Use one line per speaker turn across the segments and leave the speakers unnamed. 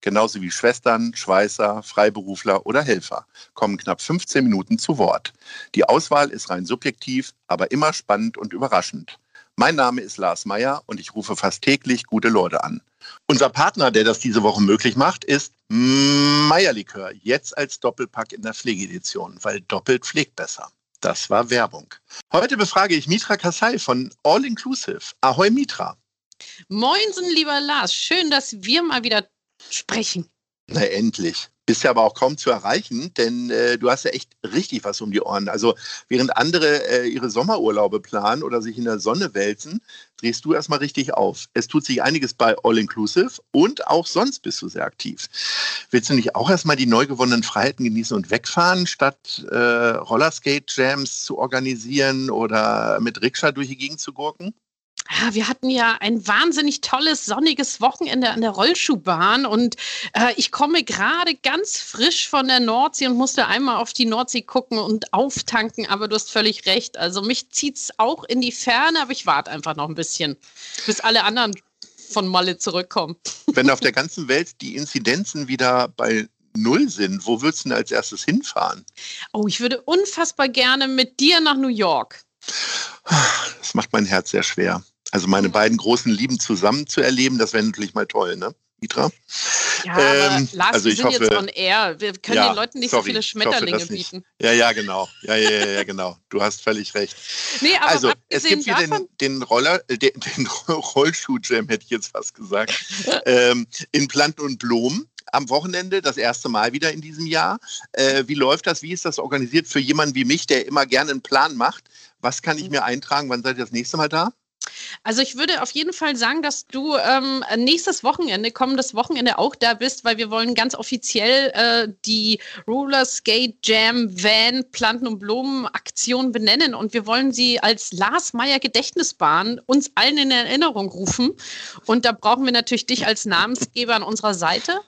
genauso wie Schwestern, Schweißer, Freiberufler oder Helfer, kommen knapp 15 Minuten zu Wort. Die Auswahl ist rein subjektiv, aber immer spannend und überraschend. Mein Name ist Lars Meyer und ich rufe fast täglich gute Leute an. Unser Partner, der das diese Woche möglich macht, ist Meierlikör, jetzt als Doppelpack in der Pflegedition, weil doppelt pflegt besser. Das war Werbung. Heute befrage ich Mitra Kassai von All Inclusive. Ahoi Mitra.
Moinsen, lieber Lars. Schön, dass wir mal wieder sprechen.
Na endlich. Bist ja aber auch kaum zu erreichen, denn äh, du hast ja echt richtig was um die Ohren. Also während andere äh, ihre Sommerurlaube planen oder sich in der Sonne wälzen, drehst du erstmal richtig auf. Es tut sich einiges bei All Inclusive und auch sonst bist du sehr aktiv. Willst du nicht auch erstmal die neu gewonnenen Freiheiten genießen und wegfahren, statt äh, Rollerskate-Jams zu organisieren oder mit Rikscha durch die Gegend zu gurken?
Ja, wir hatten ja ein wahnsinnig tolles, sonniges Wochenende an der Rollschuhbahn und äh, ich komme gerade ganz frisch von der Nordsee und musste einmal auf die Nordsee gucken und auftanken, aber du hast völlig recht. Also mich zieht es auch in die Ferne, aber ich warte einfach noch ein bisschen, bis alle anderen von Malle zurückkommen.
Wenn auf der ganzen Welt die Inzidenzen wieder bei Null sind, wo würdest du denn als erstes hinfahren?
Oh, ich würde unfassbar gerne mit dir nach New York.
Das macht mein Herz sehr schwer. Also meine beiden großen Lieben zusammen zu erleben, das wäre natürlich mal toll, ne? Itra?
Ja, ähm, Lars, also wir sind hoffe, jetzt on air. Wir können ja, den Leuten nicht sorry, so viele Schmetterlinge bieten.
Ja, ja, genau. Ja, ja, ja, ja, genau. Du hast völlig recht. Nee, aber also, es gibt hier den, den, Roller, äh, den, den Rollschuh-Jam, hätte ich jetzt fast gesagt, ähm, in Planten und Blumen am Wochenende, das erste Mal wieder in diesem Jahr. Äh, wie läuft das? Wie ist das organisiert für jemanden wie mich, der immer gerne einen Plan macht? Was kann ich mhm. mir eintragen? Wann seid ihr das nächste Mal da?
Also ich würde auf jeden Fall sagen, dass du ähm, nächstes Wochenende, kommendes Wochenende auch da bist, weil wir wollen ganz offiziell äh, die Roller Skate Jam Van Planten und Blumen Aktion benennen und wir wollen sie als Lars Meyer Gedächtnisbahn uns allen in Erinnerung rufen. Und da brauchen wir natürlich dich als Namensgeber an unserer Seite.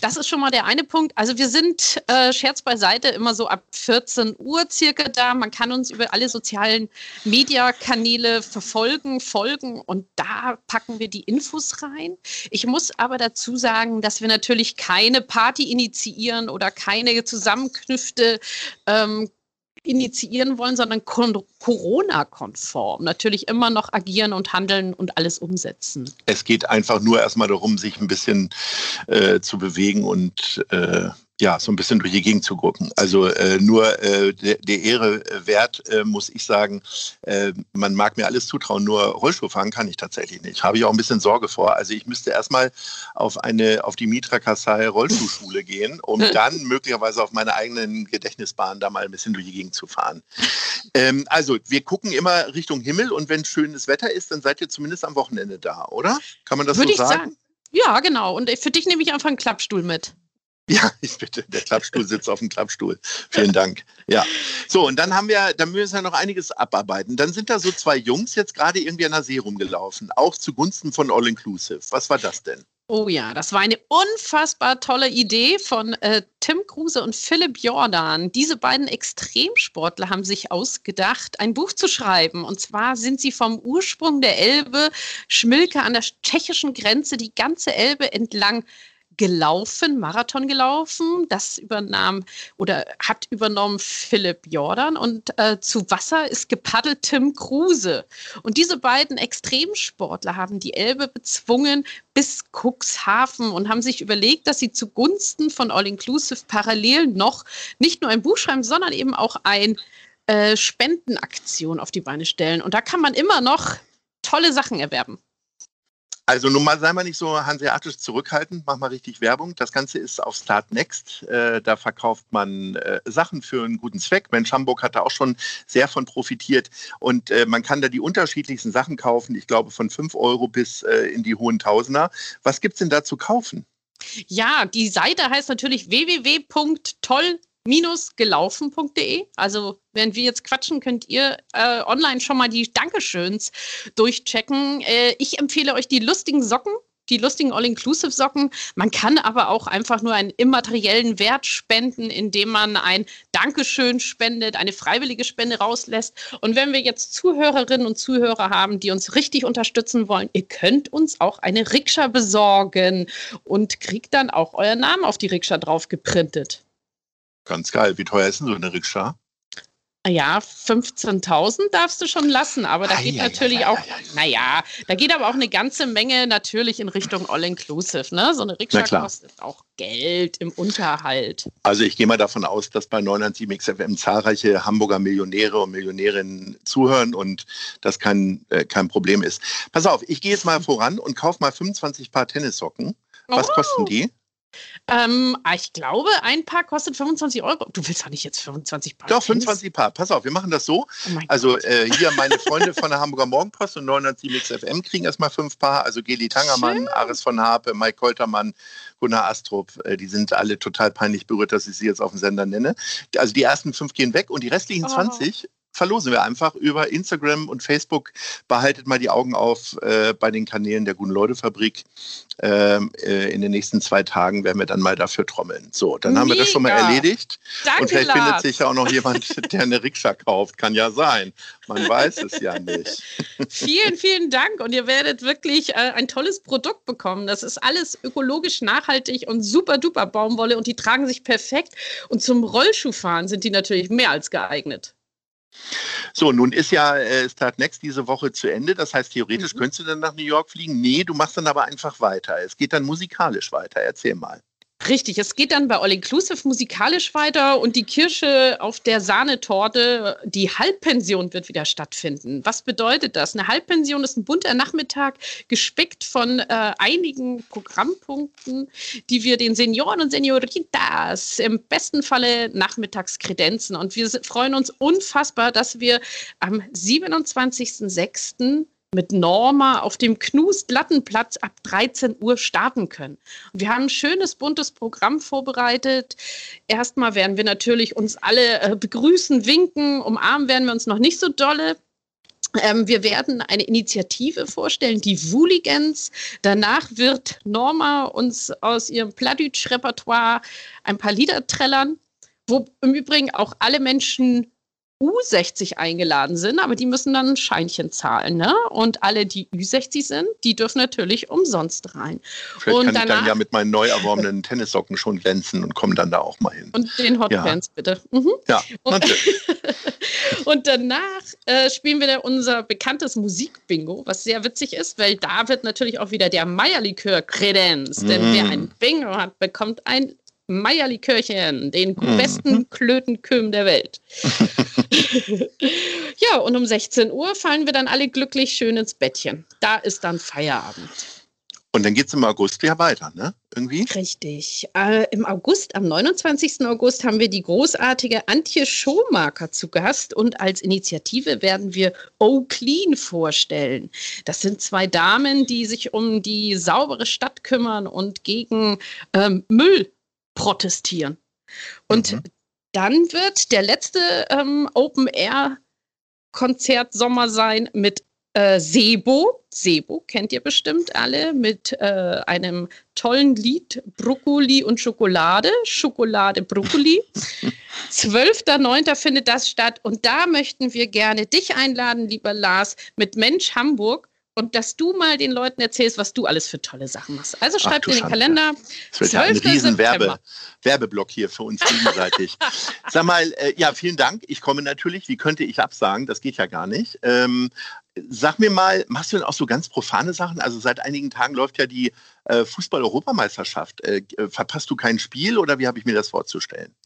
Das ist schon mal der eine Punkt. Also wir sind äh, Scherz beiseite immer so ab 14 Uhr circa da. Man kann uns über alle sozialen Mediakanäle verfolgen folgen und da packen wir die Infos rein. Ich muss aber dazu sagen, dass wir natürlich keine Party initiieren oder keine Zusammenkünfte ähm, initiieren wollen, sondern Corona-konform. Natürlich immer noch agieren und handeln und alles umsetzen.
Es geht einfach nur erstmal darum, sich ein bisschen äh, zu bewegen und äh, ja, so ein bisschen durch die Gegend zu gucken. Also äh, nur äh, der, der Ehre wert, äh, muss ich sagen, äh, man mag mir alles zutrauen, nur Rollstuhl fahren kann ich tatsächlich nicht. Habe ich auch ein bisschen Sorge vor. Also ich müsste erstmal auf eine, auf die Mitra Kassai Rollstuhlschule gehen, um dann möglicherweise auf meine eigenen Gedächtnisbahn da mal ein bisschen durch die Gegend zu fahren. Ähm, also wir gucken immer Richtung Himmel und wenn schönes Wetter ist, dann seid ihr zumindest am Wochenende da, oder? Kann man das Würde so sagen? sagen?
Ja, genau. Und für dich nehme ich einfach einen Klappstuhl mit.
Ja, ich bitte. Der Klappstuhl sitzt auf dem Klappstuhl. Vielen Dank. Ja. So, und dann haben wir, dann müssen wir noch einiges abarbeiten. Dann sind da so zwei Jungs jetzt gerade irgendwie an der See rumgelaufen, auch zugunsten von All Inclusive. Was war das denn?
Oh ja, das war eine unfassbar tolle Idee von äh, Tim Kruse und Philipp Jordan. Diese beiden Extremsportler haben sich ausgedacht, ein Buch zu schreiben. Und zwar sind sie vom Ursprung der Elbe, Schmilke an der tschechischen Grenze, die ganze Elbe entlang gelaufen, Marathon gelaufen. Das übernahm oder hat übernommen Philipp Jordan und äh, zu Wasser ist gepaddelt Tim Kruse. Und diese beiden Extremsportler haben die Elbe bezwungen bis Cuxhaven und haben sich überlegt, dass sie zugunsten von All Inclusive parallel noch nicht nur ein Buch schreiben, sondern eben auch ein äh, Spendenaktion auf die Beine stellen. Und da kann man immer noch tolle Sachen erwerben.
Also nun mal sei mal nicht so hanseatisch zurückhaltend, mach mal richtig Werbung. Das Ganze ist auf Start Next. Äh, da verkauft man äh, Sachen für einen guten Zweck. Mensch, Hamburg hat da auch schon sehr von profitiert. Und äh, man kann da die unterschiedlichsten Sachen kaufen. Ich glaube von 5 Euro bis äh, in die hohen Tausender. Was gibt es denn da zu kaufen?
Ja, die Seite heißt natürlich www.toll gelaufen.de. Also, während wir jetzt quatschen, könnt ihr äh, online schon mal die Dankeschöns durchchecken. Äh, ich empfehle euch die lustigen Socken die lustigen All-Inclusive-Socken. Man kann aber auch einfach nur einen immateriellen Wert spenden, indem man ein Dankeschön spendet, eine freiwillige Spende rauslässt. Und wenn wir jetzt Zuhörerinnen und Zuhörer haben, die uns richtig unterstützen wollen, ihr könnt uns auch eine Rikscha besorgen und kriegt dann auch euren Namen auf die Rikscha drauf geprintet.
Ganz geil. Wie teuer ist denn so eine Rikscha?
Ja, 15.000 darfst du schon lassen, aber da geht natürlich auch, naja, da geht aber auch eine ganze Menge natürlich in Richtung All-Inclusive. Ne? So eine Rikscha kostet auch Geld im Unterhalt.
Also ich gehe mal davon aus, dass bei 997 XFM zahlreiche Hamburger Millionäre und Millionärinnen zuhören und das kein, äh, kein Problem ist. Pass auf, ich gehe jetzt mal voran und kaufe mal 25 Paar Tennissocken. Was oh. kosten die?
Ähm, ah, ich glaube, ein Paar kostet 25 Euro. Du willst doch nicht jetzt 25 Paar.
Doch, 25 Paar. Pass auf, wir machen das so. Oh also äh, hier meine Freunde von der Hamburger Morgenpost und 907 XFM kriegen erstmal fünf Paar. Also Geli Tangermann, Schön. Aris von Harpe, Mike Koltermann, Gunnar Astrup. Äh, die sind alle total peinlich berührt, dass ich sie jetzt auf dem Sender nenne. Also die ersten fünf gehen weg und die restlichen oh. 20 verlosen wir einfach über Instagram und Facebook. Behaltet mal die Augen auf äh, bei den Kanälen der Guten Leute Fabrik. Ähm, äh, in den nächsten zwei Tagen werden wir dann mal dafür trommeln. So, dann Mega. haben wir das schon mal erledigt.
Danke,
und vielleicht
Lars.
findet sich ja auch noch jemand, der eine Rikscha kauft. Kann ja sein. Man weiß es ja nicht.
vielen, vielen Dank. Und ihr werdet wirklich äh, ein tolles Produkt bekommen. Das ist alles ökologisch nachhaltig und super duper Baumwolle und die tragen sich perfekt. Und zum Rollschuhfahren sind die natürlich mehr als geeignet.
So, nun ist ja äh, Start Next diese Woche zu Ende. Das heißt, theoretisch mhm. könntest du dann nach New York fliegen. Nee, du machst dann aber einfach weiter. Es geht dann musikalisch weiter. Erzähl mal.
Richtig, es geht dann bei All Inclusive musikalisch weiter und die Kirsche auf der Sahnetorte, die Halbpension wird wieder stattfinden. Was bedeutet das? Eine Halbpension ist ein bunter Nachmittag, gespickt von äh, einigen Programmpunkten, die wir den Senioren und Senioritas im besten Falle nachmittags kredenzen. Und wir freuen uns unfassbar, dass wir am 27.06 mit Norma auf dem Knust-Lattenplatz ab 13 Uhr starten können. Wir haben ein schönes, buntes Programm vorbereitet. Erstmal werden wir natürlich uns alle äh, begrüßen, winken, umarmen werden wir uns noch nicht so dolle. Ähm, wir werden eine Initiative vorstellen, die Wooligans. Danach wird Norma uns aus ihrem Pladütsch-Repertoire ein paar Lieder trällern, wo im Übrigen auch alle Menschen U60 eingeladen sind, aber die müssen dann ein Scheinchen zahlen. Ne? Und alle, die Ü60 sind, die dürfen natürlich umsonst rein.
Vielleicht
und
kann
danach,
ich dann ja mit meinen neu erworbenen Tennissocken schon glänzen und komme dann da auch mal hin.
Und den Hotpants ja. bitte. Mhm.
Ja,
und, und danach äh, spielen wir unser bekanntes Musikbingo, was sehr witzig ist, weil da wird natürlich auch wieder der Meierlikör kredenz. Mm. Denn wer mm. ein Bingo hat, bekommt ein Meierlikörchen, den mhm. besten Klötenküm der Welt. ja, und um 16 Uhr fallen wir dann alle glücklich schön ins Bettchen. Da ist dann Feierabend.
Und dann geht es im August ja weiter, ne? Irgendwie?
Richtig. Äh, Im August, am 29. August, haben wir die großartige Antje Schomaker zu Gast und als Initiative werden wir Oh Clean vorstellen. Das sind zwei Damen, die sich um die saubere Stadt kümmern und gegen ähm, Müll protestieren. Und mhm. dann wird der letzte ähm, Open-Air-Konzert Sommer sein mit äh, Sebo. Sebo kennt ihr bestimmt alle mit äh, einem tollen Lied Brokkoli und Schokolade. Schokolade, Brokkoli. 12.09. findet das statt und da möchten wir gerne dich einladen, lieber Lars, mit Mensch Hamburg und dass du mal den Leuten erzählst, was du alles für tolle Sachen machst. Also schreib dir den Schande. Kalender.
Das wird ja ein riesen Werbe, Werbeblock hier für uns gegenseitig. Sag mal, äh, ja, vielen Dank. Ich komme natürlich. Wie könnte ich absagen? Das geht ja gar nicht. Ähm, sag mir mal, machst du denn auch so ganz profane Sachen? Also seit einigen Tagen läuft ja die äh, Fußball-Europameisterschaft. Äh, äh verpasst du kein Spiel oder wie habe ich mir das vorzustellen?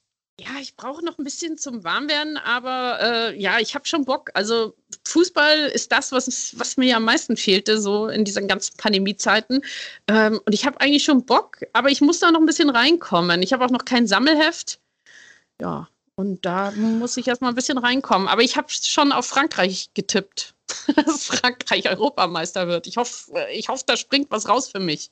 Ja, ich brauche noch ein bisschen zum Warmwerden, aber äh, ja, ich habe schon Bock. Also Fußball ist das, was, was mir am meisten fehlte, so in diesen ganzen Pandemiezeiten. Ähm, und ich habe eigentlich schon Bock, aber ich muss da noch ein bisschen reinkommen. Ich habe auch noch kein Sammelheft. Ja, und da muss ich erstmal ein bisschen reinkommen. Aber ich habe schon auf Frankreich getippt. dass Frankreich Europameister wird. Ich hoffe, ich hoffe, da springt was raus für mich.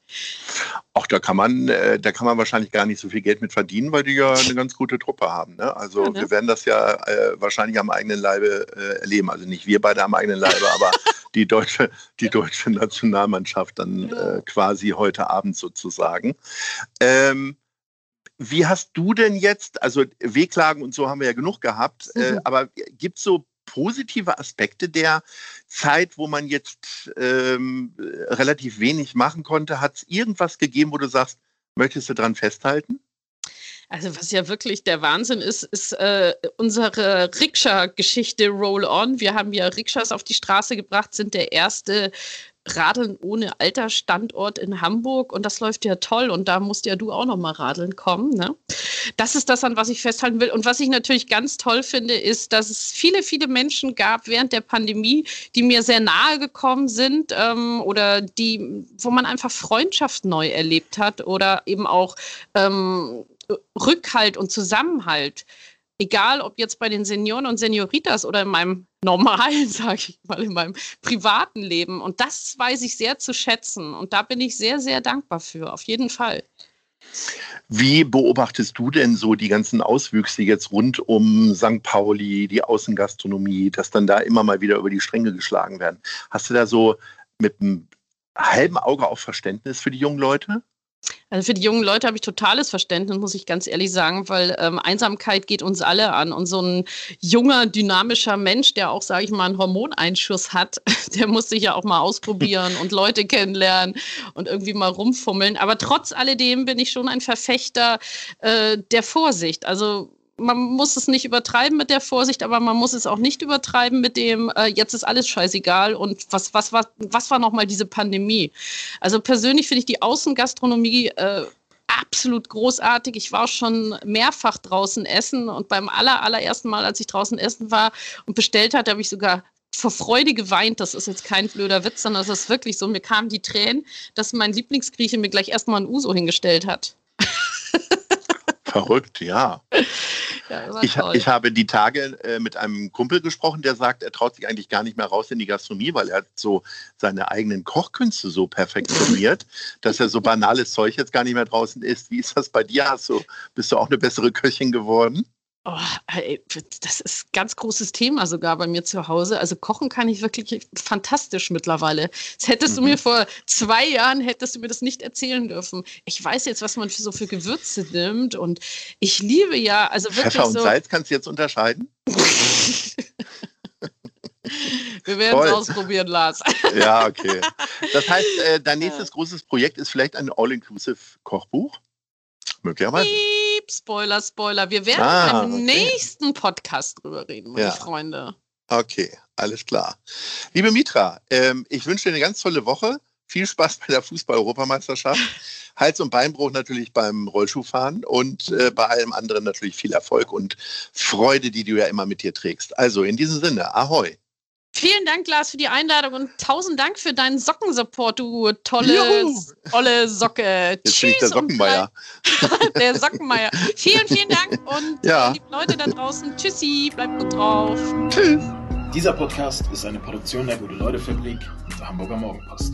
Auch da kann man, äh, da kann man wahrscheinlich gar nicht so viel Geld mit verdienen, weil die ja eine ganz gute Truppe haben. Ne? Also ja, ne? wir werden das ja äh, wahrscheinlich am eigenen Leibe äh, erleben. Also nicht wir beide am eigenen Leibe, aber die deutsche, die deutsche Nationalmannschaft dann ja. äh, quasi heute Abend sozusagen. Ähm, wie hast du denn jetzt, also Wehklagen und so haben wir ja genug gehabt, äh, mhm. äh, aber gibt es so positive Aspekte der Zeit, wo man jetzt ähm, relativ wenig machen konnte? Hat es irgendwas gegeben, wo du sagst, möchtest du dran festhalten?
Also was ja wirklich der Wahnsinn ist, ist äh, unsere Rikscha-Geschichte Roll On. Wir haben ja Rikschas auf die Straße gebracht, sind der erste Radeln ohne Altersstandort in Hamburg und das läuft ja toll und da musst ja du auch noch mal radeln kommen. Ne? Das ist das, an was ich festhalten will. Und was ich natürlich ganz toll finde, ist, dass es viele, viele Menschen gab während der Pandemie, die mir sehr nahe gekommen sind ähm, oder die, wo man einfach Freundschaft neu erlebt hat oder eben auch ähm, Rückhalt und Zusammenhalt. Egal, ob jetzt bei den Senioren und Senioritas oder in meinem normalen, sage ich mal, in meinem privaten Leben. Und das weiß ich sehr zu schätzen. Und da bin ich sehr, sehr dankbar für, auf jeden Fall.
Wie beobachtest du denn so die ganzen Auswüchse jetzt rund um St. Pauli, die Außengastronomie, dass dann da immer mal wieder über die Stränge geschlagen werden? Hast du da so mit einem halben Auge auch Verständnis für die jungen Leute?
Also für die jungen Leute habe ich totales Verständnis, muss ich ganz ehrlich sagen, weil ähm, Einsamkeit geht uns alle an. Und so ein junger, dynamischer Mensch, der auch, sage ich mal, einen Hormoneinschuss hat, der muss sich ja auch mal ausprobieren und Leute kennenlernen und irgendwie mal rumfummeln. Aber trotz alledem bin ich schon ein Verfechter äh, der Vorsicht. Also man muss es nicht übertreiben mit der Vorsicht, aber man muss es auch nicht übertreiben mit dem, äh, jetzt ist alles scheißegal und was, was, was, was war nochmal diese Pandemie? Also persönlich finde ich die Außengastronomie äh, absolut großartig. Ich war schon mehrfach draußen essen und beim aller, allerersten Mal, als ich draußen essen war und bestellt hatte, habe ich sogar vor Freude geweint. Das ist jetzt kein blöder Witz, sondern das ist wirklich so. Mir kamen die Tränen, dass mein Lieblingsgrieche mir gleich erstmal ein Uso hingestellt hat.
Verrückt, ja. ja ich, ich, habe die Tage äh, mit einem Kumpel gesprochen, der sagt, er traut sich eigentlich gar nicht mehr raus in die Gastronomie, weil er so seine eigenen Kochkünste so perfektioniert, dass er so banales Zeug jetzt gar nicht mehr draußen isst. Wie ist das bei dir? Hast du, bist du auch eine bessere Köchin geworden?
Oh, ey, das ist ein ganz großes Thema sogar bei mir zu Hause. Also kochen kann ich wirklich fantastisch mittlerweile. Das hättest mhm. du mir vor zwei Jahren, hättest du mir das nicht erzählen dürfen. Ich weiß jetzt, was man für, so für Gewürze nimmt und ich liebe ja, also wirklich
Pfeffer und
so,
Salz kannst du jetzt unterscheiden?
Wir werden es ausprobieren, Lars.
ja, okay. Das heißt, äh, dein nächstes großes Projekt ist vielleicht ein All-Inclusive-Kochbuch? Möglicherweise.
Spoiler, Spoiler. Wir werden ah, beim okay. nächsten Podcast drüber reden, meine ja. Freunde.
Okay, alles klar. Liebe Mitra, ähm, ich wünsche dir eine ganz tolle Woche. Viel Spaß bei der Fußball-Europameisterschaft. Hals- und Beinbruch natürlich beim Rollschuhfahren und äh, bei allem anderen natürlich viel Erfolg und Freude, die du ja immer mit dir trägst. Also in diesem Sinne, ahoi.
Vielen Dank, Lars, für die Einladung und tausend Dank für deinen Sockensupport, du tolle, tolle Socke.
Jetzt Tschüss bin ich der Sockenmeier.
der Sockenmeier. Vielen, vielen Dank und ja. liebe Leute da draußen, tschüssi, bleibt gut drauf.
Tschüss. Dieser Podcast ist eine Produktion der Gute-Leute-Fabrik und der Hamburger Morgenpost.